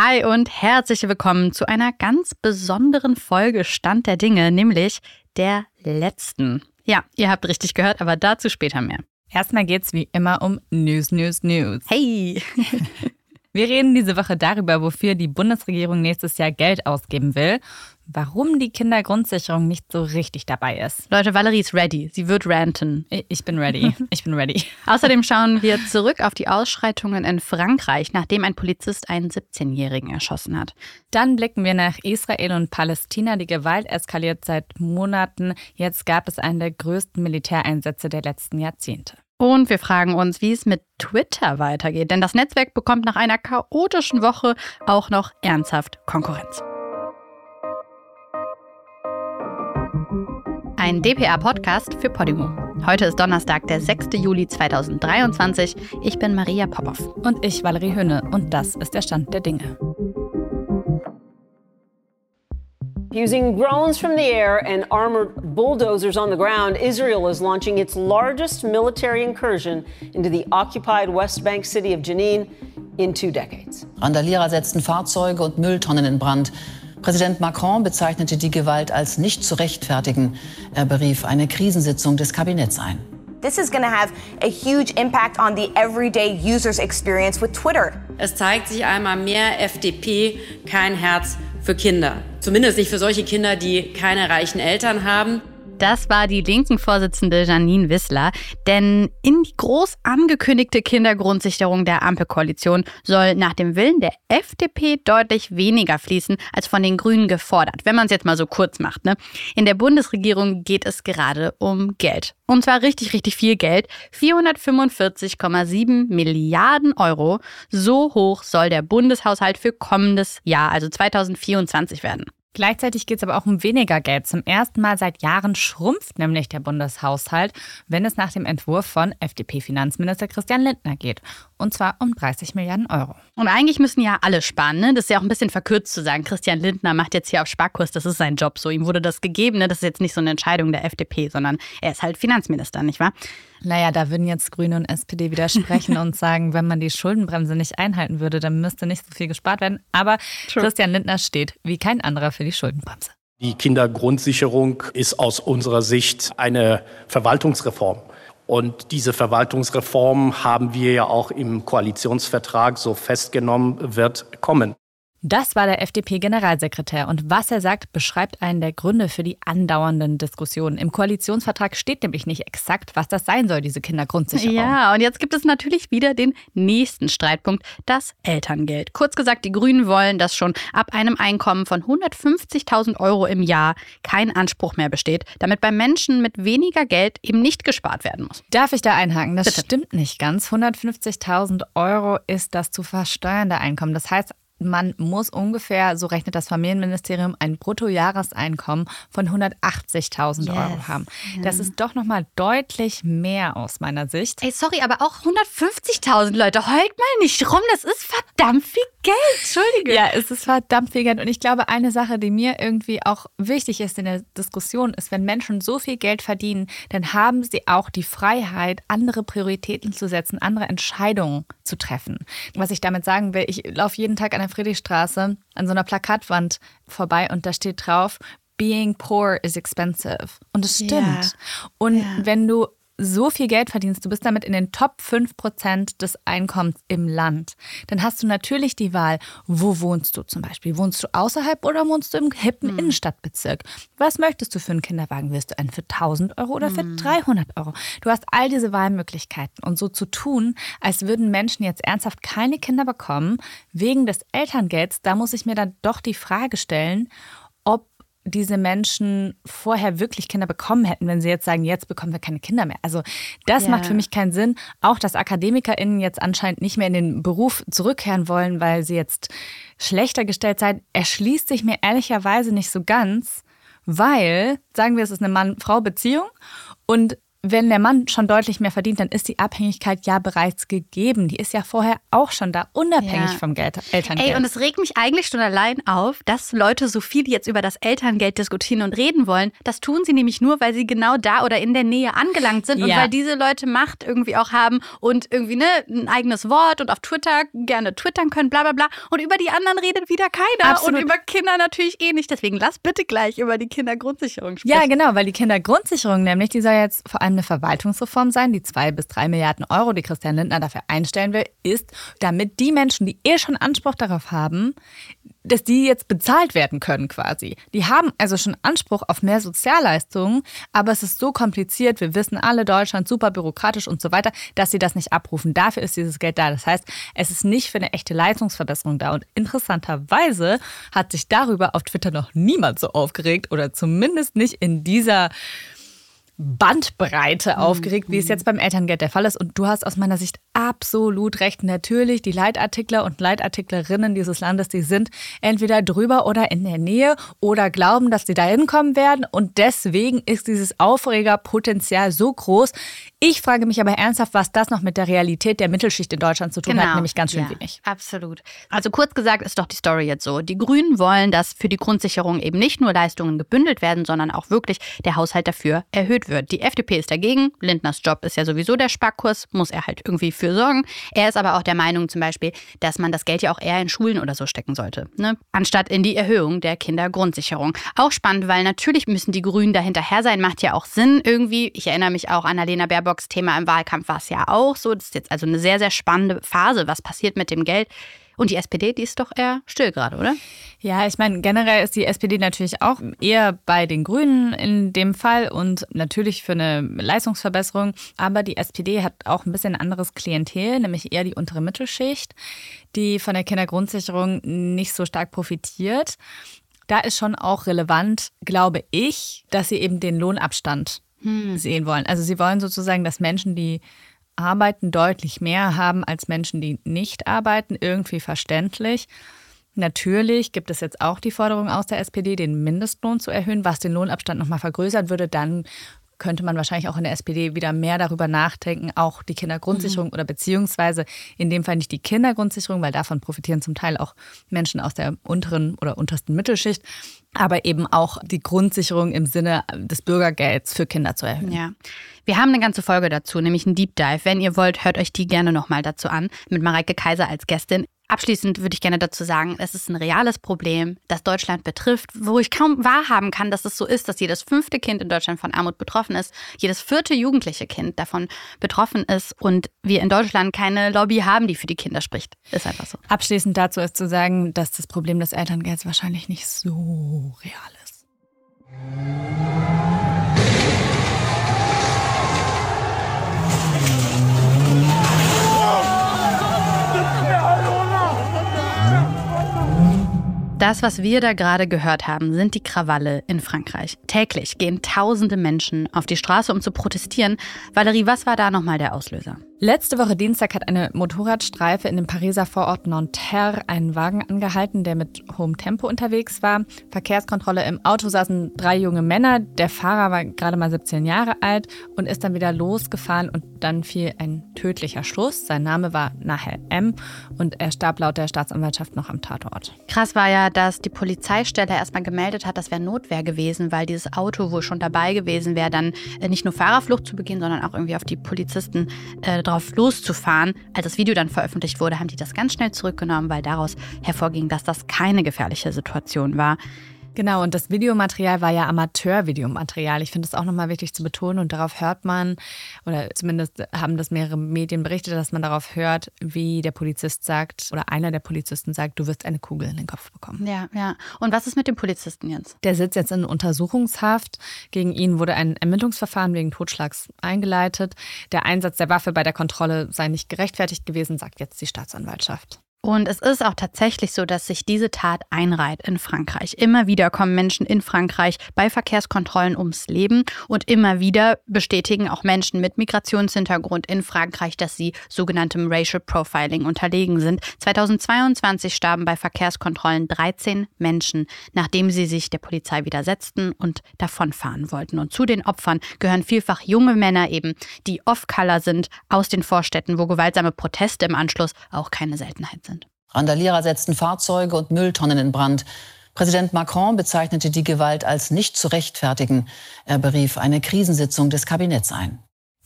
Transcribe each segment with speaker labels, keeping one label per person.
Speaker 1: Hi und herzlich willkommen zu einer ganz besonderen Folge Stand der Dinge, nämlich der letzten. Ja, ihr habt richtig gehört, aber dazu später mehr.
Speaker 2: Erstmal geht's wie immer um News, News, News.
Speaker 1: Hey!
Speaker 2: Wir reden diese Woche darüber, wofür die Bundesregierung nächstes Jahr Geld ausgeben will, warum die Kindergrundsicherung nicht so richtig dabei ist.
Speaker 1: Leute, Valerie ist ready. Sie wird ranten.
Speaker 2: Ich bin ready. Ich bin ready.
Speaker 1: Außerdem schauen wir zurück auf die Ausschreitungen in Frankreich, nachdem ein Polizist einen 17-Jährigen erschossen hat.
Speaker 2: Dann blicken wir nach Israel und Palästina. Die Gewalt eskaliert seit Monaten. Jetzt gab es einen der größten Militäreinsätze der letzten Jahrzehnte.
Speaker 1: Und wir fragen uns, wie es mit Twitter weitergeht, denn das Netzwerk bekommt nach einer chaotischen Woche auch noch ernsthaft Konkurrenz. Ein DPA-Podcast für Podimo. Heute ist Donnerstag, der 6. Juli 2023. Ich bin Maria Popov.
Speaker 2: Und ich, Valerie Höhne. Und das ist der Stand der Dinge.
Speaker 3: Using drones from the air and armored bulldozers on the ground, Israel is launching its largest military incursion into the occupied West Bank city of Jenin in two decades.
Speaker 4: Randalierer setzten Fahrzeuge und Mülltonnen in Brand. Präsident Macron bezeichnete die Gewalt als nicht zu rechtfertigen. Er berief eine Krisensitzung des Kabinetts ein.
Speaker 5: This is going to have a huge impact on the everyday user's experience with Twitter.
Speaker 6: Es zeigt sich einmal mehr FDP, kein Herz für Kinder. Zumindest nicht für solche Kinder, die keine reichen Eltern haben.
Speaker 1: Das war die linken Vorsitzende Janine Wissler. Denn in die groß angekündigte Kindergrundsicherung der Ampelkoalition soll nach dem Willen der FDP deutlich weniger fließen als von den Grünen gefordert. Wenn man es jetzt mal so kurz macht. Ne? In der Bundesregierung geht es gerade um Geld. Und zwar richtig, richtig viel Geld. 445,7 Milliarden Euro. So hoch soll der Bundeshaushalt für kommendes Jahr, also 2024 werden.
Speaker 2: Gleichzeitig geht es aber auch um weniger Geld. Zum ersten Mal seit Jahren schrumpft nämlich der Bundeshaushalt, wenn es nach dem Entwurf von FDP-Finanzminister Christian Lindner geht. Und zwar um 30 Milliarden Euro.
Speaker 1: Und eigentlich müssen ja alle sparen, ne? Das ist ja auch ein bisschen verkürzt zu sagen. Christian Lindner macht jetzt hier auf Sparkurs, das ist sein Job so. Ihm wurde das gegeben, ne? Das ist jetzt nicht so eine Entscheidung der FDP, sondern er ist halt Finanzminister, nicht wahr?
Speaker 2: Naja, da würden jetzt Grüne und SPD widersprechen und sagen, wenn man die Schuldenbremse nicht einhalten würde, dann müsste nicht so viel gespart werden. Aber True. Christian Lindner steht wie kein anderer für die Schuldenbremse.
Speaker 7: Die Kindergrundsicherung ist aus unserer Sicht eine Verwaltungsreform. Und diese Verwaltungsreform haben wir ja auch im Koalitionsvertrag so festgenommen, wird kommen.
Speaker 2: Das war der FDP-Generalsekretär und was er sagt, beschreibt einen der Gründe für die andauernden Diskussionen. Im Koalitionsvertrag steht nämlich nicht exakt, was das sein soll, diese Kindergrundsicherung.
Speaker 1: Ja, und jetzt gibt es natürlich wieder den nächsten Streitpunkt, das Elterngeld. Kurz gesagt, die Grünen wollen, dass schon ab einem Einkommen von 150.000 Euro im Jahr kein Anspruch mehr besteht, damit bei Menschen mit weniger Geld eben nicht gespart werden muss.
Speaker 2: Darf ich da einhaken? Das Bitte. stimmt nicht ganz. 150.000 Euro ist das zu versteuernde Einkommen. Das heißt, man muss ungefähr, so rechnet das Familienministerium, ein Bruttojahreseinkommen von 180.000 yes. Euro haben. Das ist doch nochmal deutlich mehr aus meiner Sicht.
Speaker 1: Ey, sorry, aber auch 150.000 Leute, heult mal nicht rum, das ist verdammt viel Geld, Entschuldige.
Speaker 2: Ja, es ist verdammt viel Geld und ich glaube, eine Sache, die mir irgendwie auch wichtig ist in der Diskussion, ist, wenn Menschen so viel Geld verdienen, dann haben sie auch die Freiheit, andere Prioritäten zu setzen, andere Entscheidungen zu treffen. Was ich damit sagen will, ich laufe jeden Tag an der Friedrichstraße an so einer Plakatwand vorbei und da steht drauf, Being poor is expensive. Und es stimmt. Yeah. Und yeah. wenn du so viel Geld verdienst, du bist damit in den Top 5% des Einkommens im Land, dann hast du natürlich die Wahl, wo wohnst du zum Beispiel? Wohnst du außerhalb oder wohnst du im hippen mhm. Innenstadtbezirk? Was möchtest du für einen Kinderwagen? Willst du einen für 1000 Euro oder für 300 hm. Euro? Du hast all diese Wahlmöglichkeiten. Und so zu tun, als würden Menschen jetzt ernsthaft keine Kinder bekommen, wegen des Elterngelds, da muss ich mir dann doch die Frage stellen, diese Menschen vorher wirklich Kinder bekommen hätten, wenn sie jetzt sagen, jetzt bekommen wir keine Kinder mehr. Also das ja. macht für mich keinen Sinn. Auch dass AkademikerInnen jetzt anscheinend nicht mehr in den Beruf zurückkehren wollen, weil sie jetzt schlechter gestellt seien, erschließt sich mir ehrlicherweise nicht so ganz, weil, sagen wir, es ist eine Mann-Frau-Beziehung und wenn der Mann schon deutlich mehr verdient, dann ist die Abhängigkeit ja bereits gegeben. Die ist ja vorher auch schon da, unabhängig ja. vom Geld, Elterngeld.
Speaker 1: Ey, und es regt mich eigentlich schon allein auf, dass Leute so viel jetzt über das Elterngeld diskutieren und reden wollen. Das tun sie nämlich nur, weil sie genau da oder in der Nähe angelangt sind ja. und weil diese Leute Macht irgendwie auch haben und irgendwie ne, ein eigenes Wort und auf Twitter gerne twittern können, bla bla bla. Und über die anderen redet wieder keiner Absolut. und über Kinder natürlich eh nicht. Deswegen lass bitte gleich über die Kindergrundsicherung sprechen.
Speaker 2: Ja, genau, weil die Kindergrundsicherung nämlich, die soll jetzt vor allem eine Verwaltungsreform sein. Die zwei bis drei Milliarden Euro, die Christian Lindner dafür einstellen will, ist, damit die Menschen, die eh schon Anspruch darauf haben, dass die jetzt bezahlt werden können quasi. Die haben also schon Anspruch auf mehr Sozialleistungen, aber es ist so kompliziert, wir wissen alle, Deutschland super bürokratisch und so weiter, dass sie das nicht abrufen. Dafür ist dieses Geld da. Das heißt, es ist nicht für eine echte Leistungsverbesserung da. Und interessanterweise hat sich darüber auf Twitter noch niemand so aufgeregt oder zumindest nicht in dieser Bandbreite mhm. aufgeregt, wie es jetzt beim Elterngeld der Fall ist. Und du hast aus meiner Sicht absolut recht. Natürlich, die Leitartikler und Leitartiklerinnen dieses Landes, die sind entweder drüber oder in der Nähe oder glauben, dass sie da hinkommen werden. Und deswegen ist dieses Aufregerpotenzial so groß. Ich frage mich aber ernsthaft, was das noch mit der Realität der Mittelschicht in Deutschland zu tun genau. hat, nämlich ganz schön ja, wenig.
Speaker 1: Absolut. Also kurz gesagt ist doch die Story jetzt so. Die Grünen wollen, dass für die Grundsicherung eben nicht nur Leistungen gebündelt werden, sondern auch wirklich der Haushalt dafür erhöht wird. Die FDP ist dagegen. Lindners Job ist ja sowieso der Sparkurs, muss er halt irgendwie für sorgen. Er ist aber auch der Meinung zum Beispiel, dass man das Geld ja auch eher in Schulen oder so stecken sollte, ne? anstatt in die Erhöhung der Kindergrundsicherung. Auch spannend, weil natürlich müssen die Grünen dahinterher sein, macht ja auch Sinn irgendwie. Ich erinnere mich auch an Alena Baerbock Baerbocks Thema im Wahlkampf war es ja auch so. Das ist jetzt also eine sehr, sehr spannende Phase. Was passiert mit dem Geld? Und die SPD, die ist doch eher still gerade, oder?
Speaker 2: Ja, ich meine, generell ist die SPD natürlich auch eher bei den Grünen in dem Fall und natürlich für eine Leistungsverbesserung. Aber die SPD hat auch ein bisschen anderes Klientel, nämlich eher die untere Mittelschicht, die von der Kindergrundsicherung nicht so stark profitiert. Da ist schon auch relevant, glaube ich, dass sie eben den Lohnabstand hm. sehen wollen. Also sie wollen sozusagen, dass Menschen, die arbeiten, deutlich mehr haben als Menschen, die nicht arbeiten. Irgendwie verständlich. Natürlich gibt es jetzt auch die Forderung aus der SPD, den Mindestlohn zu erhöhen, was den Lohnabstand nochmal vergrößern würde. Dann könnte man wahrscheinlich auch in der SPD wieder mehr darüber nachdenken, auch die Kindergrundsicherung mhm. oder beziehungsweise in dem Fall nicht die Kindergrundsicherung, weil davon profitieren zum Teil auch Menschen aus der unteren oder untersten Mittelschicht, aber eben auch die Grundsicherung im Sinne des Bürgergelds für Kinder zu erhöhen.
Speaker 1: Ja. Wir haben eine ganze Folge dazu, nämlich einen Deep Dive. Wenn ihr wollt, hört euch die gerne nochmal dazu an, mit Mareike Kaiser als Gästin. Abschließend würde ich gerne dazu sagen, es ist ein reales Problem, das Deutschland betrifft, wo ich kaum wahrhaben kann, dass es so ist, dass jedes fünfte Kind in Deutschland von Armut betroffen ist, jedes vierte jugendliche Kind davon betroffen ist und wir in Deutschland keine Lobby haben, die für die Kinder spricht. Ist einfach so.
Speaker 2: Abschließend dazu ist zu sagen, dass das Problem des Elterngelds wahrscheinlich nicht so real ist.
Speaker 1: Das, was wir da gerade gehört haben, sind die Krawalle in Frankreich. Täglich gehen tausende Menschen auf die Straße, um zu protestieren. Valerie, was war da nochmal der Auslöser?
Speaker 2: Letzte Woche Dienstag hat eine Motorradstreife in dem Pariser Vorort Nanterre einen Wagen angehalten, der mit hohem Tempo unterwegs war. Verkehrskontrolle im Auto saßen drei junge Männer. Der Fahrer war gerade mal 17 Jahre alt und ist dann wieder losgefahren und dann fiel ein tödlicher Schuss. Sein Name war Nahel M. und er starb laut der Staatsanwaltschaft noch am Tatort.
Speaker 1: Krass war ja, dass die Polizeistelle erstmal gemeldet hat, das wäre Notwehr gewesen, weil dieses Auto wohl schon dabei gewesen wäre, dann äh, nicht nur Fahrerflucht zu begehen, sondern auch irgendwie auf die Polizisten äh, drauf loszufahren. Als das Video dann veröffentlicht wurde, haben die das ganz schnell zurückgenommen, weil daraus hervorging, dass das keine gefährliche Situation war.
Speaker 2: Genau, und das Videomaterial war ja Amateurvideomaterial. Ich finde es auch nochmal wichtig zu betonen und darauf hört man, oder zumindest haben das mehrere Medien berichtet, dass man darauf hört, wie der Polizist sagt oder einer der Polizisten sagt, du wirst eine Kugel in den Kopf bekommen.
Speaker 1: Ja, ja. Und was ist mit dem Polizisten jetzt?
Speaker 2: Der sitzt jetzt in Untersuchungshaft. Gegen ihn wurde ein Ermittlungsverfahren wegen Totschlags eingeleitet. Der Einsatz der Waffe bei der Kontrolle sei nicht gerechtfertigt gewesen, sagt jetzt die Staatsanwaltschaft.
Speaker 1: Und es ist auch tatsächlich so, dass sich diese Tat einreiht in Frankreich. Immer wieder kommen Menschen in Frankreich bei Verkehrskontrollen ums Leben und immer wieder bestätigen auch Menschen mit Migrationshintergrund in Frankreich, dass sie sogenanntem Racial Profiling unterlegen sind. 2022 starben bei Verkehrskontrollen 13 Menschen, nachdem sie sich der Polizei widersetzten und davonfahren wollten. Und zu den Opfern gehören vielfach junge Männer eben, die off-color sind, aus den Vorstädten, wo gewaltsame Proteste im Anschluss auch keine Seltenheit sind.
Speaker 4: Randalierer setzten Fahrzeuge und Mülltonnen in Brand. Präsident Macron bezeichnete die Gewalt als nicht zu rechtfertigen. Er berief eine Krisensitzung des Kabinetts ein.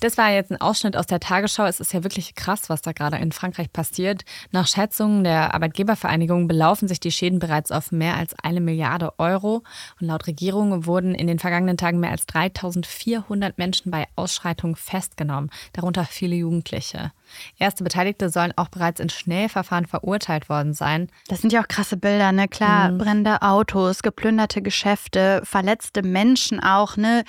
Speaker 2: Das war jetzt ein Ausschnitt aus der Tagesschau. Es ist ja wirklich krass, was da gerade in Frankreich passiert. Nach Schätzungen der Arbeitgebervereinigung belaufen sich die Schäden bereits auf mehr als eine Milliarde Euro. Und laut Regierung wurden in den vergangenen Tagen mehr als 3400 Menschen bei Ausschreitungen festgenommen, darunter viele Jugendliche. Erste Beteiligte sollen auch bereits in Schnellverfahren verurteilt worden sein.
Speaker 1: Das sind ja auch krasse Bilder, ne? Klar, mhm. brennende Autos, geplünderte Geschäfte, verletzte Menschen auch, ne?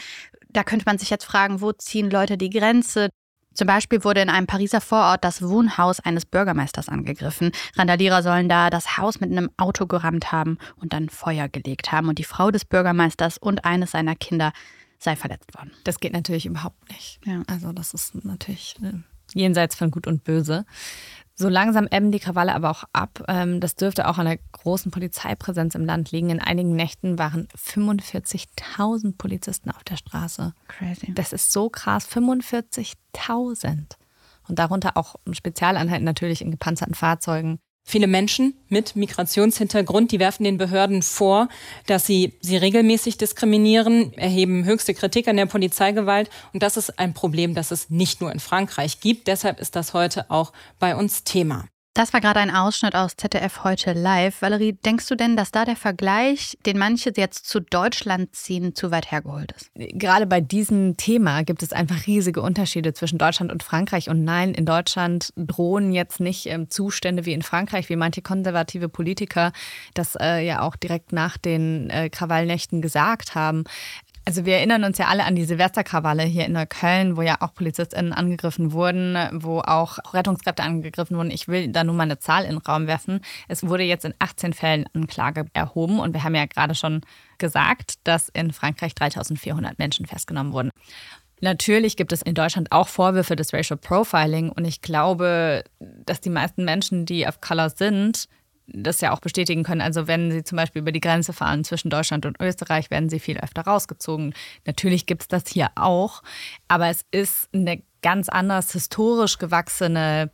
Speaker 1: Da könnte man sich jetzt fragen, wo ziehen Leute die Grenze? Zum Beispiel wurde in einem Pariser Vorort das Wohnhaus eines Bürgermeisters angegriffen. Randalierer sollen da das Haus mit einem Auto gerammt haben und dann Feuer gelegt haben. Und die Frau des Bürgermeisters und eines seiner Kinder sei verletzt worden.
Speaker 2: Das geht natürlich überhaupt nicht. Ja. Also das ist natürlich äh, jenseits von Gut und Böse. So langsam ebben die Krawalle aber auch ab. Ähm, das dürfte auch an der großen Polizeipräsenz im Land liegen. In einigen Nächten waren 45.000 Polizisten auf der Straße.
Speaker 1: Crazy.
Speaker 2: Das ist so krass. 45.000. Und darunter auch Spezialeinheiten natürlich in gepanzerten Fahrzeugen.
Speaker 8: Viele Menschen mit Migrationshintergrund, die werfen den Behörden vor, dass sie sie regelmäßig diskriminieren, erheben höchste Kritik an der Polizeigewalt. Und das ist ein Problem, das es nicht nur in Frankreich gibt. Deshalb ist das heute auch bei uns Thema.
Speaker 1: Das war gerade ein Ausschnitt aus ZDF heute live. Valerie, denkst du denn, dass da der Vergleich, den manche jetzt zu Deutschland ziehen, zu weit hergeholt ist?
Speaker 2: Gerade bei diesem Thema gibt es einfach riesige Unterschiede zwischen Deutschland und Frankreich. Und nein, in Deutschland drohen jetzt nicht ähm, Zustände wie in Frankreich, wie manche konservative Politiker das äh, ja auch direkt nach den äh, Krawallnächten gesagt haben. Also wir erinnern uns ja alle an die Silvesterkrawalle hier in Neukölln, wo ja auch PolizistInnen angegriffen wurden, wo auch Rettungskräfte angegriffen wurden. Ich will da nur mal eine Zahl in den Raum werfen. Es wurde jetzt in 18 Fällen Anklage erhoben und wir haben ja gerade schon gesagt, dass in Frankreich 3400 Menschen festgenommen wurden. Natürlich gibt es in Deutschland auch Vorwürfe des Racial Profiling und ich glaube, dass die meisten Menschen, die auf Color sind, das ja auch bestätigen können. Also wenn Sie zum Beispiel über die Grenze fahren zwischen Deutschland und Österreich, werden Sie viel öfter rausgezogen. Natürlich gibt es das hier auch, aber es ist eine ganz anders historisch gewachsene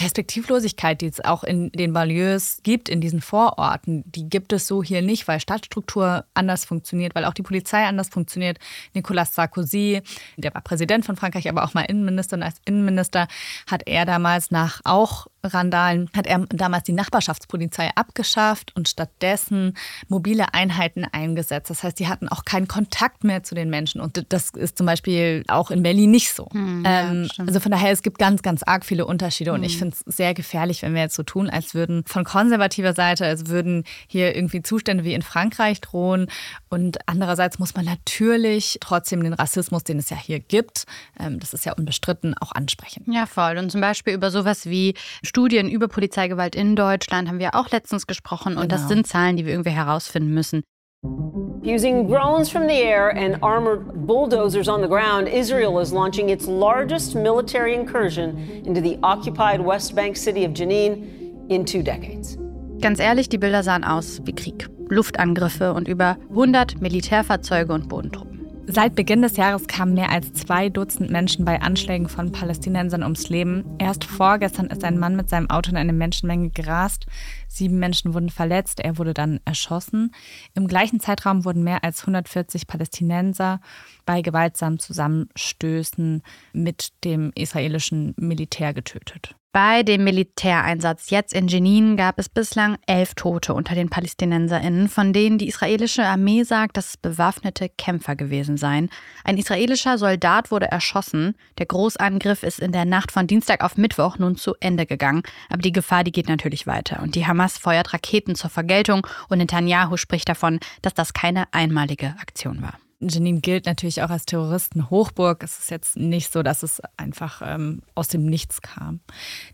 Speaker 2: Perspektivlosigkeit, die es auch in den Banlieues gibt, in diesen Vororten, die gibt es so hier nicht, weil Stadtstruktur anders funktioniert, weil auch die Polizei anders funktioniert. Nicolas Sarkozy, der war Präsident von Frankreich, aber auch mal Innenminister und als Innenminister hat er damals nach auch Randalen hat er damals die Nachbarschaftspolizei abgeschafft und stattdessen mobile Einheiten eingesetzt. Das heißt, die hatten auch keinen Kontakt mehr zu den Menschen. Und das ist zum Beispiel auch in Berlin nicht so. Hm, ähm, also von daher, es gibt ganz, ganz arg viele Unterschiede. Und ich hm. Finde es sehr gefährlich, wenn wir jetzt so tun, als würden von konservativer Seite, als würden hier irgendwie Zustände wie in Frankreich drohen. Und andererseits muss man natürlich trotzdem den Rassismus, den es ja hier gibt, ähm, das ist ja unbestritten, auch ansprechen.
Speaker 1: Ja, voll. Und zum Beispiel über sowas wie Studien über Polizeigewalt in Deutschland haben wir auch letztens gesprochen. Und genau. das sind Zahlen, die wir irgendwie herausfinden müssen.
Speaker 3: Using drones from the air and armored bulldozers on the ground, Israel is launching its largest military incursion into the occupied West Bank city of Jenin in two decades.
Speaker 1: Ganz ehrlich, die Bilder sahen aus wie Krieg. Luftangriffe und über 100 Militärfahrzeuge und Bodentruppen.
Speaker 2: Seit Beginn des Jahres kamen mehr als zwei Dutzend Menschen bei Anschlägen von Palästinensern ums Leben. Erst vorgestern ist ein Mann mit seinem Auto in eine Menschenmenge gerast. Sieben Menschen wurden verletzt, er wurde dann erschossen. Im gleichen Zeitraum wurden mehr als 140 Palästinenser bei gewaltsamen Zusammenstößen mit dem israelischen Militär getötet.
Speaker 1: Bei dem Militäreinsatz jetzt in Jenin gab es bislang elf Tote unter den PalästinenserInnen, von denen die israelische Armee sagt, dass es bewaffnete Kämpfer gewesen seien. Ein israelischer Soldat wurde erschossen. Der Großangriff ist in der Nacht von Dienstag auf Mittwoch nun zu Ende gegangen. Aber die Gefahr, die geht natürlich weiter. Und die Hamas feuert Raketen zur Vergeltung und Netanyahu spricht davon, dass das keine einmalige Aktion war.
Speaker 2: Janine gilt natürlich auch als Terroristenhochburg. Es ist jetzt nicht so, dass es einfach ähm, aus dem Nichts kam.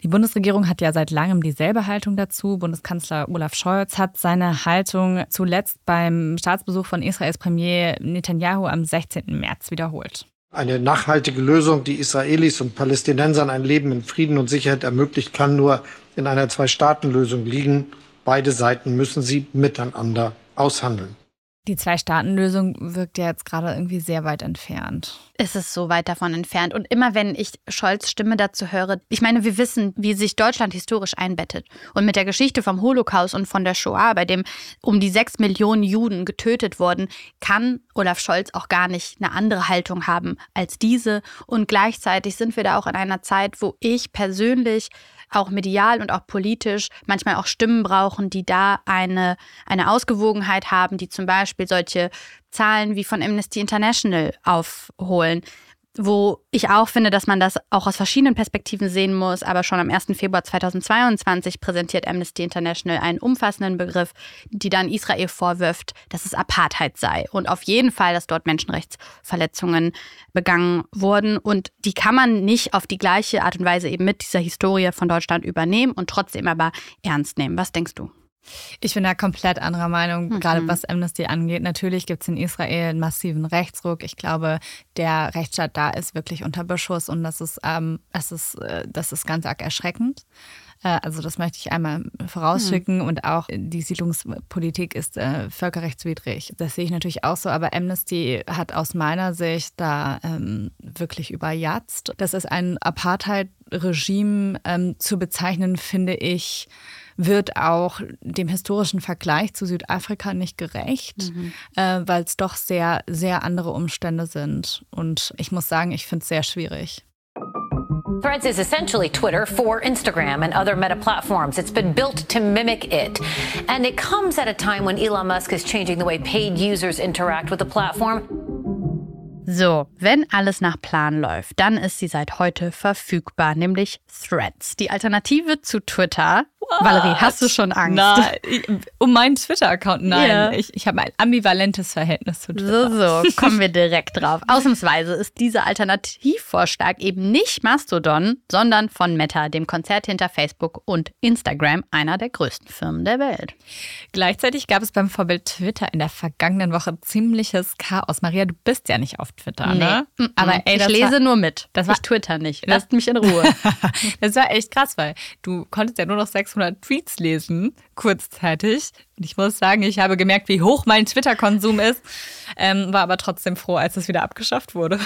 Speaker 2: Die Bundesregierung hat ja seit langem dieselbe Haltung dazu. Bundeskanzler Olaf Scholz hat seine Haltung zuletzt beim Staatsbesuch von Israels Premier Netanyahu am 16. März wiederholt.
Speaker 9: Eine nachhaltige Lösung, die Israelis und Palästinensern ein Leben in Frieden und Sicherheit ermöglicht, kann nur in einer Zwei-Staaten-Lösung liegen. Beide Seiten müssen sie miteinander aushandeln.
Speaker 2: Die Zwei-Staaten-Lösung wirkt ja jetzt gerade irgendwie sehr weit entfernt.
Speaker 1: Es ist so weit davon entfernt. Und immer wenn ich Scholz Stimme dazu höre, ich meine, wir wissen, wie sich Deutschland historisch einbettet. Und mit der Geschichte vom Holocaust und von der Shoah, bei dem um die sechs Millionen Juden getötet wurden, kann Olaf Scholz auch gar nicht eine andere Haltung haben als diese. Und gleichzeitig sind wir da auch in einer Zeit, wo ich persönlich auch medial und auch politisch manchmal auch Stimmen brauchen, die da eine, eine Ausgewogenheit haben, die zum Beispiel solche Zahlen wie von Amnesty International aufholen wo ich auch finde, dass man das auch aus verschiedenen Perspektiven sehen muss. Aber schon am 1. Februar 2022 präsentiert Amnesty International einen umfassenden Begriff, die dann Israel vorwirft, dass es Apartheid sei. Und auf jeden Fall, dass dort Menschenrechtsverletzungen begangen wurden. Und die kann man nicht auf die gleiche Art und Weise eben mit dieser Historie von Deutschland übernehmen und trotzdem aber ernst nehmen. Was denkst du?
Speaker 2: Ich bin da komplett anderer Meinung, mhm. gerade was Amnesty angeht. Natürlich gibt es in Israel einen massiven Rechtsruck. Ich glaube, der Rechtsstaat da ist wirklich unter Beschuss und das ist, ähm, das ist, äh, das ist ganz arg erschreckend. Äh, also das möchte ich einmal vorausschicken mhm. und auch die Siedlungspolitik ist äh, völkerrechtswidrig. Das sehe ich natürlich auch so, aber Amnesty hat aus meiner Sicht da ähm, wirklich überjatzt. Das ist ein Apartheid-Regime ähm, zu bezeichnen, finde ich, wird auch dem historischen Vergleich zu Südafrika nicht gerecht, mhm. äh, weil es doch sehr, sehr andere Umstände sind. Und ich muss sagen, ich finde es sehr schwierig.
Speaker 10: Threads is essentially Twitter for Instagram and other meta platforms. It's been built to mimic it. And it comes at a time when Elon Musk is changing the way paid users interact with the platform.
Speaker 1: So, wenn alles nach Plan läuft, dann ist sie seit heute verfügbar, nämlich Threads, die Alternative zu Twitter. Valerie, hast du schon Angst?
Speaker 2: Nein, um meinen Twitter-Account? Nein, yeah. ich, ich habe ein ambivalentes Verhältnis zu Twitter.
Speaker 1: So, so, kommen wir direkt drauf. Ausnahmsweise ist dieser Alternativvorschlag eben nicht Mastodon, sondern von Meta, dem Konzert hinter Facebook und Instagram, einer der größten Firmen der Welt.
Speaker 2: Gleichzeitig gab es beim Vorbild Twitter in der vergangenen Woche ziemliches Chaos. Maria, du bist ja nicht auf Twitter, ne?
Speaker 1: Nee. Aber ey, ich lese war, nur mit. Das war, ich Twitter nicht. Lasst mich in Ruhe.
Speaker 2: das war echt krass, weil du konntest ja nur noch 600 Tweets lesen, kurzzeitig. Und ich muss sagen, ich habe gemerkt, wie hoch mein Twitter-Konsum ist, ähm, war aber trotzdem froh, als es wieder abgeschafft wurde.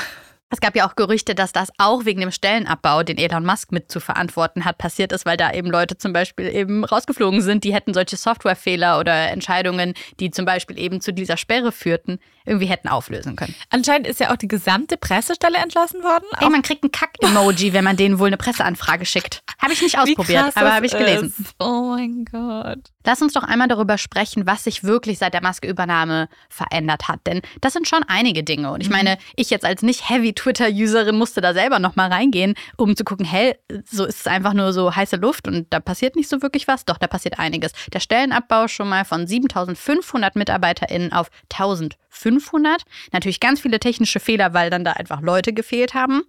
Speaker 1: Es gab ja auch Gerüchte, dass das auch wegen dem Stellenabbau, den Elon Musk mit zu verantworten hat, passiert ist, weil da eben Leute zum Beispiel eben rausgeflogen sind, die hätten solche Softwarefehler oder Entscheidungen, die zum Beispiel eben zu dieser Sperre führten, irgendwie hätten auflösen können.
Speaker 2: Anscheinend ist ja auch die gesamte Pressestelle entlassen worden.
Speaker 1: Ey, man kriegt ein Kack-Emoji, wenn man denen wohl eine Presseanfrage schickt. Habe ich nicht ausprobiert, aber habe ich gelesen.
Speaker 2: Ist. Oh mein Gott.
Speaker 1: Lass uns doch einmal darüber sprechen, was sich wirklich seit der Maske-Übernahme verändert hat. Denn das sind schon einige Dinge. Und ich mhm. meine, ich jetzt als nicht heavy Twitter-Userin musste da selber nochmal reingehen, um zu gucken, hey, so ist es einfach nur so heiße Luft und da passiert nicht so wirklich was. Doch, da passiert einiges. Der Stellenabbau schon mal von 7500 MitarbeiterInnen auf 1500. Natürlich ganz viele technische Fehler, weil dann da einfach Leute gefehlt haben.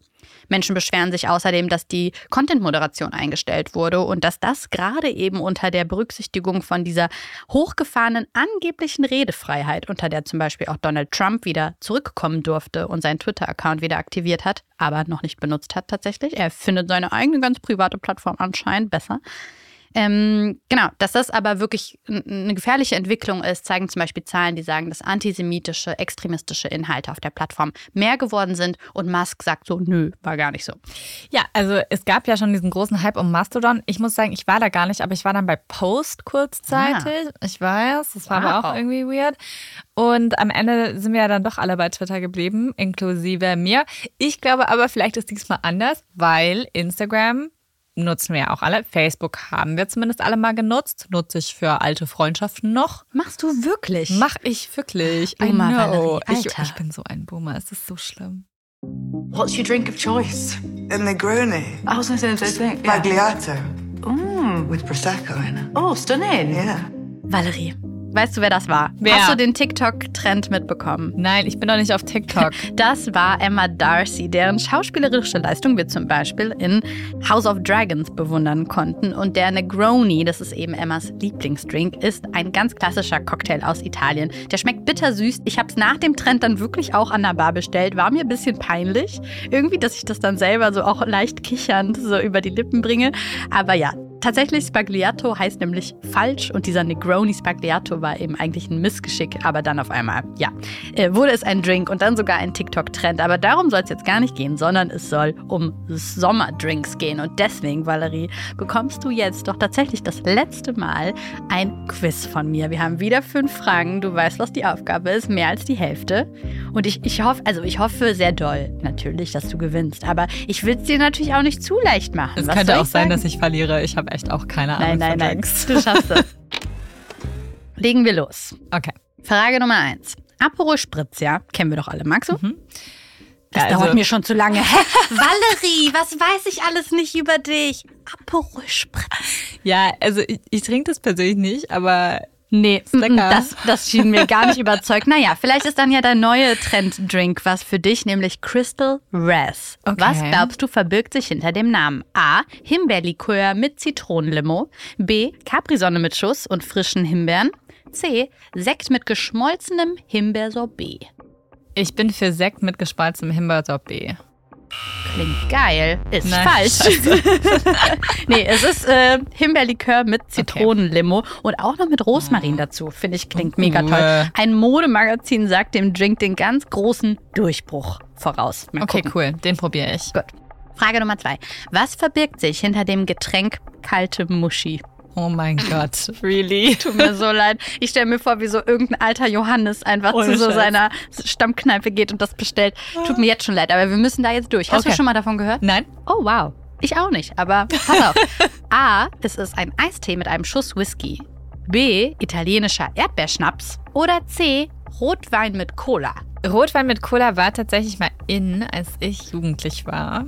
Speaker 1: Menschen beschweren sich außerdem, dass die Content-Moderation eingestellt wurde und dass das gerade eben unter der Berücksichtigung von dieser hochgefahrenen angeblichen Redefreiheit, unter der zum Beispiel auch Donald Trump wieder zurückkommen durfte und seinen Twitter-Account wieder aktiviert hat, aber noch nicht benutzt hat tatsächlich. Er findet seine eigene ganz private Plattform anscheinend besser. Ähm, genau, dass das aber wirklich eine gefährliche Entwicklung ist, zeigen zum Beispiel Zahlen, die sagen, dass antisemitische, extremistische Inhalte auf der Plattform mehr geworden sind und Musk sagt so, nö, war gar nicht so.
Speaker 2: Ja, also es gab ja schon diesen großen Hype um Mastodon. Ich muss sagen, ich war da gar nicht, aber ich war dann bei Post kurzzeitig. Ah. Ich weiß, das war wow. aber auch irgendwie weird. Und am Ende sind wir ja dann doch alle bei Twitter geblieben, inklusive mir. Ich glaube aber, vielleicht ist diesmal anders, weil Instagram nutzen wir ja auch alle. Facebook haben wir zumindest alle mal genutzt. Nutze ich für alte Freundschaften noch.
Speaker 1: Machst du wirklich?
Speaker 2: Mach ich wirklich.
Speaker 1: Boomer, I know.
Speaker 2: Ich, ich, bin so ein Boomer. Es ist so schlimm.
Speaker 11: What's your drink of choice?
Speaker 12: A Negroni.
Speaker 11: I was going to say the same
Speaker 12: thing. Magliato.
Speaker 11: Mm.
Speaker 12: With Prosecco in it.
Speaker 11: Oh, stunning.
Speaker 12: Yeah.
Speaker 1: Valerie, Weißt du, wer das war?
Speaker 2: Wer?
Speaker 1: Hast du den TikTok-Trend mitbekommen?
Speaker 2: Nein, ich bin noch nicht auf TikTok.
Speaker 1: Das war Emma Darcy, deren schauspielerische Leistung wir zum Beispiel in House of Dragons bewundern konnten. Und der Negroni, das ist eben Emmas Lieblingsdrink, ist ein ganz klassischer Cocktail aus Italien. Der schmeckt bittersüß. Ich habe es nach dem Trend dann wirklich auch an der Bar bestellt. War mir ein bisschen peinlich. Irgendwie, dass ich das dann selber so auch leicht kichernd so über die Lippen bringe. Aber ja, Tatsächlich, Spagliato heißt nämlich falsch und dieser Negroni Spagliato war eben eigentlich ein Missgeschick, aber dann auf einmal, ja, äh, wurde es ein Drink und dann sogar ein TikTok-Trend. Aber darum soll es jetzt gar nicht gehen, sondern es soll um Sommerdrinks gehen. Und deswegen, Valerie, bekommst du jetzt doch tatsächlich das letzte Mal ein Quiz von mir. Wir haben wieder fünf Fragen. Du weißt, was die Aufgabe ist, mehr als die Hälfte. Und ich, ich hoffe, also ich hoffe sehr doll natürlich, dass du gewinnst. Aber ich will es dir natürlich auch nicht zu leicht machen.
Speaker 2: Es
Speaker 1: Was
Speaker 2: könnte auch sein, dass ich verliere. Ich habe echt auch keine Ahnung.
Speaker 1: Nein, nein,
Speaker 2: von
Speaker 1: nein.
Speaker 2: Drinks.
Speaker 1: Du schaffst es. Legen wir los.
Speaker 2: Okay.
Speaker 1: Frage Nummer eins. Aperol Spritz, ja, kennen wir doch alle. Magst du? Das
Speaker 2: Ja, also-
Speaker 1: dauert mir schon zu lange. Hä? Valerie, was weiß ich alles nicht über dich? Aperol Spritz.
Speaker 2: Ja, also ich, ich trinke das persönlich nicht, aber
Speaker 1: Nee. Das, das schien mir gar nicht überzeugt. Naja, vielleicht ist dann ja der neue Trenddrink was für dich, nämlich Crystal Raz.
Speaker 2: Okay.
Speaker 1: Was glaubst du verbirgt sich hinter dem Namen? A. Himbeerlikör mit Zitronenlimo. B. Capri-Sonne mit Schuss und frischen Himbeeren. C. Sekt mit geschmolzenem Himbeersorbet.
Speaker 2: ich bin für Sekt mit gespalzenem Himbeersorbet.
Speaker 1: Klingt geil. Ist
Speaker 2: Nein,
Speaker 1: falsch. nee, es ist äh, Himbeerlikör mit Zitronenlimo und auch noch mit Rosmarin dazu. Finde ich, klingt mega toll.
Speaker 2: Uh.
Speaker 1: Ein Modemagazin sagt dem Drink den ganz großen Durchbruch voraus. Mal
Speaker 2: Okay,
Speaker 1: gucken.
Speaker 2: cool. Den probiere ich.
Speaker 1: Gut. Frage Nummer zwei. Was verbirgt sich hinter dem Getränk kalte Muschi?
Speaker 2: Oh mein Gott. Really?
Speaker 1: Tut mir so leid. Ich stelle mir vor, wie so irgendein alter Johannes einfach
Speaker 2: Ohne
Speaker 1: zu so
Speaker 2: Scheiß.
Speaker 1: seiner Stammkneipe geht und das bestellt. Tut mir jetzt schon leid, aber wir müssen da jetzt durch. Hast du
Speaker 2: Okay.
Speaker 1: schon mal davon gehört?
Speaker 2: Nein?
Speaker 1: Oh, wow. Ich auch nicht, aber pass auf. A. Es ist ein Eistee mit einem Schuss Whisky. B. Italienischer Erdbeerschnaps. Oder C. Rotwein mit Cola.
Speaker 2: Rotwein mit Cola war tatsächlich mal in, als ich jugendlich war.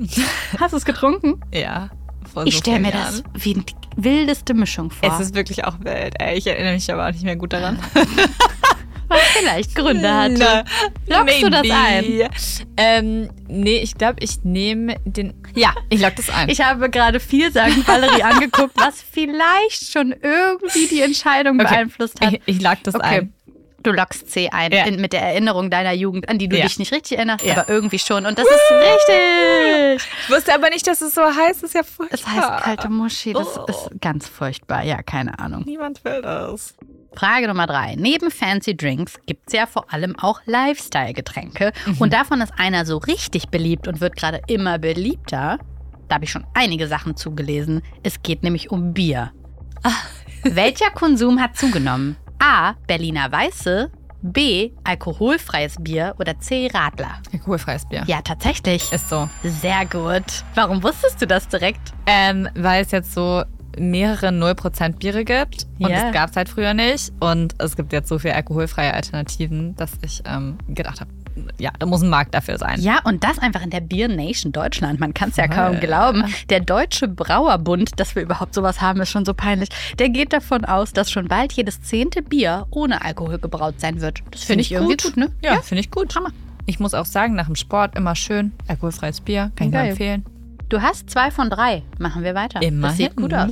Speaker 1: Hast du es getrunken?
Speaker 2: ja. Vor
Speaker 1: Ich
Speaker 2: so
Speaker 1: stelle
Speaker 2: vielen
Speaker 1: mir
Speaker 2: Jahren.
Speaker 1: das wie die wildeste Mischung vor.
Speaker 2: Es ist wirklich auch wild. Ey, ich erinnere mich aber auch nicht mehr gut daran.
Speaker 1: was vielleicht Gründe hatte.
Speaker 2: Na,
Speaker 1: Lockst du das ein?
Speaker 2: maybe. Ähm, nee, ich glaube, ich nehme den. Ja, ich lock das ein.
Speaker 1: Ich habe gerade vielsagend Valerie angeguckt, was vielleicht schon irgendwie die Entscheidung
Speaker 2: Okay.
Speaker 1: beeinflusst hat.
Speaker 2: ich, ich lock das
Speaker 1: Okay.
Speaker 2: ein.
Speaker 1: Du lockst C ein
Speaker 2: Ja.
Speaker 1: in, mit der Erinnerung deiner Jugend, an die du
Speaker 2: Ja.
Speaker 1: dich nicht richtig erinnerst,
Speaker 2: Ja.
Speaker 1: aber irgendwie schon. Und das ist richtig.
Speaker 2: Ich wusste aber nicht, dass es so heißt. Das ist ja furchtbar.
Speaker 1: Es heißt kalte Muschi. Das
Speaker 2: Oh.
Speaker 1: ist ganz furchtbar. Ja, keine Ahnung.
Speaker 2: Niemand will das.
Speaker 1: Frage Nummer drei. Neben Fancy Drinks gibt es ja vor allem auch Lifestyle-Getränke. Und davon ist einer so richtig beliebt und wird gerade immer beliebter. Da habe ich schon einige Sachen zugelesen. Es geht nämlich um Bier. Welcher Konsum hat zugenommen? A. Berliner Weiße. B. Alkoholfreies Bier. Oder C. Radler.
Speaker 2: Alkoholfreies Bier.
Speaker 1: Ja, tatsächlich.
Speaker 2: Ist so.
Speaker 1: Sehr gut. Warum wusstest du das direkt?
Speaker 2: Ähm, weil es jetzt so mehrere 0% Biere gibt und
Speaker 1: Ja.
Speaker 2: es gab es halt früher nicht und es gibt jetzt so viele alkoholfreie Alternativen, dass ich ähm, gedacht habe, ja, da muss ein Markt dafür sein.
Speaker 1: Ja, und das einfach in der Beer Nation Deutschland. Man kann es ja kaum glauben. Der Deutsche Brauerbund, dass wir überhaupt sowas haben, ist schon so peinlich. Der geht davon aus, dass schon bald jedes zehnte Bier ohne Alkohol gebraut sein wird. Das finde ich, irgendwie gut, ne?
Speaker 2: Ja, finde ich gut. Ich muss auch sagen, nach dem Sport immer schön alkoholfreies Bier, kann ich nur empfehlen.
Speaker 1: Du hast zwei von drei. Machen wir weiter. Das
Speaker 2: Immerhin.
Speaker 1: sieht gut aus.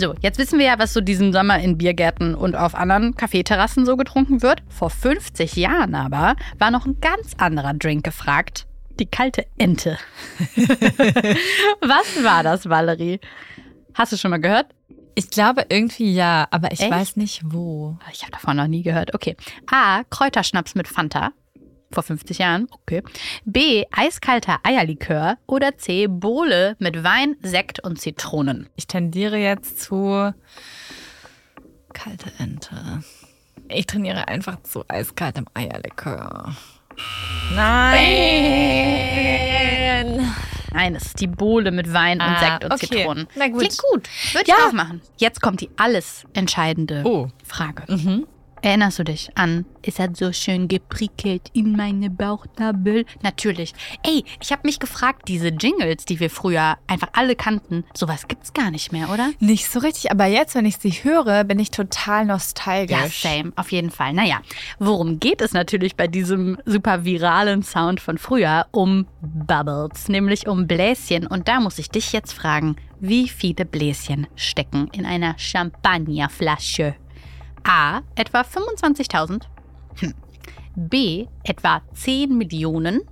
Speaker 1: So, jetzt wissen wir ja, was so diesen Sommer in Biergärten und auf anderen Kaffeeterrassen so getrunken wird. Vor 50 Jahren aber war noch ein ganz anderer Drink gefragt. Die kalte Ente. was war das, Valerie? Hast du schon mal gehört?
Speaker 2: Ich glaube irgendwie ja, aber ich
Speaker 1: Echt?
Speaker 2: weiß nicht wo.
Speaker 1: Ich habe davon noch nie gehört. Okay. A. Kräuterschnaps mit Fanta. Vor 50 Jahren. Okay. B. Eiskalter Eierlikör. Oder C. Bowle mit Wein, Sekt und Zitronen.
Speaker 2: Ich tendiere jetzt zu kalte Ente. Ich trainiere einfach zu eiskaltem Eierlikör. Nein!
Speaker 1: Nein, es ist die Bowle mit Wein und
Speaker 2: Ah,
Speaker 1: Sekt und
Speaker 2: okay.
Speaker 1: Zitronen.
Speaker 2: Na gut.
Speaker 1: Klingt gut. Würde
Speaker 2: Ja.
Speaker 1: ich auch machen. Jetzt kommt die alles entscheidende
Speaker 2: Oh.
Speaker 1: Frage.
Speaker 2: Mhm.
Speaker 1: Erinnerst du dich an, es hat so schön geprickelt in meine Bauchnabel? Natürlich. Ey, ich habe mich gefragt, diese Jingles, die wir früher einfach alle kannten, sowas gibt's gar nicht mehr, oder?
Speaker 2: Nicht so richtig, aber jetzt, wenn ich sie höre, bin ich total nostalgisch.
Speaker 1: Ja, same, auf jeden Fall. Naja, worum geht es natürlich bei diesem super viralen Sound von früher? Um Bubbles, nämlich um Bläschen. Und da muss ich dich jetzt fragen, wie viele Bläschen stecken in einer Champagnerflasche? A. Etwa 25.000. Hm. B. Etwa 10 Millionen.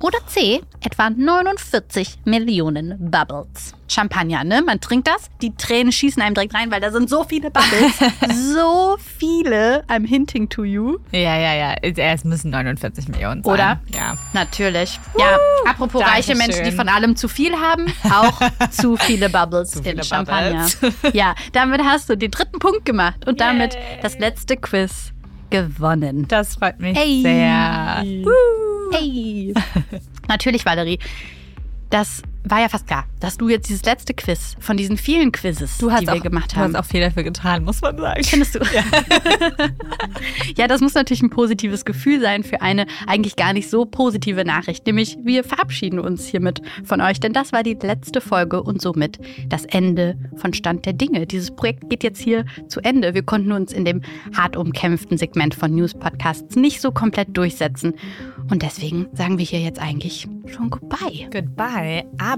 Speaker 1: Oder C. Etwa 49 Millionen Bubbles. Champagner, ne? Man trinkt das, die Tränen schießen einem direkt rein, weil da sind so viele Bubbles. so viele. I'm hinting to you.
Speaker 2: Ja, ja, ja. Es müssen 49 Millionen sein.
Speaker 1: Oder?
Speaker 2: Ja.
Speaker 1: Natürlich. Ja, apropos reiche. Menschen, die von allem zu viel haben, auch zu viele Bubbles
Speaker 2: Zu
Speaker 1: in
Speaker 2: viele
Speaker 1: Champagner.
Speaker 2: Bubbles.
Speaker 1: Ja, damit hast du den dritten Punkt gemacht und damit das letzte Quiz gewonnen.
Speaker 2: Das freut mich
Speaker 1: Ey.
Speaker 2: sehr.
Speaker 1: Natürlich, Valerie. Das war ja fast klar, dass du jetzt dieses letzte Quiz von diesen vielen Quizzes,
Speaker 2: Du hast,
Speaker 1: die wir
Speaker 2: auch,
Speaker 1: gemacht
Speaker 2: du
Speaker 1: haben.
Speaker 2: hast auch viel dafür getan, muss man sagen.
Speaker 1: Findest du? Ja. ja, das muss natürlich ein positives Gefühl sein für eine eigentlich gar nicht so positive Nachricht. Nämlich, wir verabschieden uns hiermit von euch, denn das war die letzte Folge und somit das Ende von Stand der Dinge. Dieses Projekt geht jetzt hier zu Ende. Wir konnten uns in dem hart umkämpften Segment von News Podcasts nicht so komplett durchsetzen. Und deswegen sagen wir hier jetzt eigentlich schon goodbye.
Speaker 2: Goodbye. Aber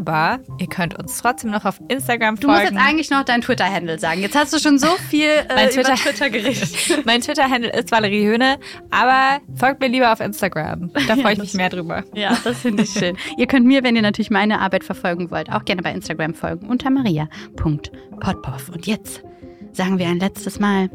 Speaker 2: ihr könnt uns trotzdem noch auf Instagram
Speaker 1: Du musst
Speaker 2: folgen.
Speaker 1: jetzt eigentlich noch dein Twitter-Handle sagen. Jetzt hast du schon so viel äh,
Speaker 2: Mein Twitter-
Speaker 1: über Twitter geredet.
Speaker 2: mein Twitter-Handle ist Valerie Höhne, aber folgt mir lieber auf Instagram. Da freue ich mich mehr drüber.
Speaker 1: Ja, das finde ich schön. ihr könnt mir, wenn ihr natürlich meine Arbeit verfolgen wollt, auch gerne bei Instagram folgen unter maria.podpov. Und jetzt sagen wir ein letztes Mal.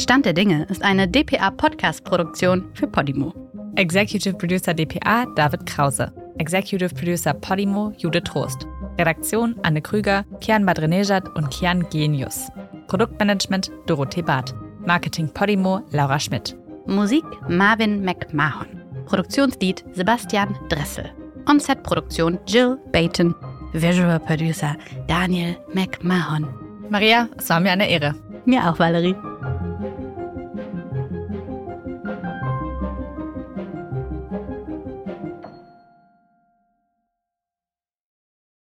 Speaker 1: Stand der Dinge ist eine DPA-Podcast-Produktion für Podimo.
Speaker 2: Executive Producer DPA David Krause. Executive Producer Podimo Jude Trost. Redaktion Anne Krüger, Kian Badrenejad und Kian Genius. Produktmanagement Dorothee Barth. Marketing Podimo Laura Schmidt.
Speaker 1: Musik Marvin McMahon. Produktionslied Sebastian Dressel. On-Set-Produktion Jill Bayton. Visual Producer Daniel McMahon.
Speaker 2: Maria, es war mir eine Ehre.
Speaker 1: Mir auch, Valerie.